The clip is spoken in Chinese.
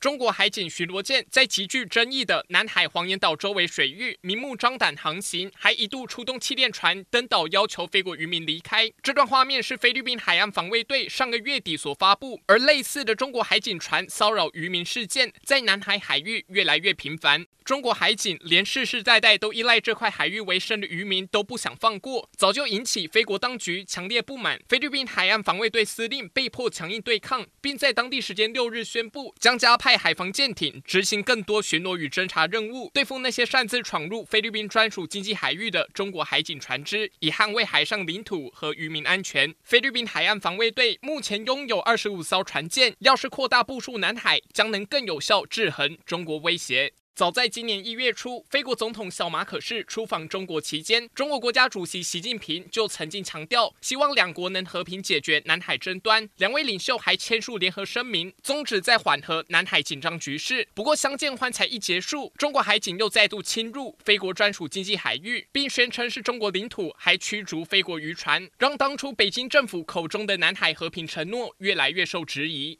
中国海警巡逻舰在极具争议的南海黄岩岛周围水域明目张胆航行，还一度出动气垫船登岛，要求菲国渔民离开。这段画面是菲律宾海岸防卫队上个月底所发布，而类似的中国海警船骚扰渔民事件，在南海海域越来越频繁。中国海警连世世代代都依赖这块海域为生的渔民都不想放过，早就引起菲国当局强烈不满。菲律宾海岸防卫队司令被迫强硬对抗，并在当地时间六日宣布将加派。派海防舰艇执行更多巡逻与侦查任务，对付那些擅自闯入菲律宾专属经济海域的中国海警船只，以捍卫海上领土和渔民安全。菲律宾海岸防卫队目前拥有二十五艘船舰，要是扩大部署南海，将能更有效制衡中国威胁。早在今年一月初，菲国总统小马可仕出访中国期间，中国国家主席习近平就曾经强调，希望两国能和平解决南海争端。两位领袖还签署联合声明，宗旨在缓和南海紧张局势。不过，相见欢才一结束，中国海警又再度侵入菲国专属经济海域，并宣称是中国领土，还驱逐菲国渔船，让当初北京政府口中的南海和平承诺越来越受质疑。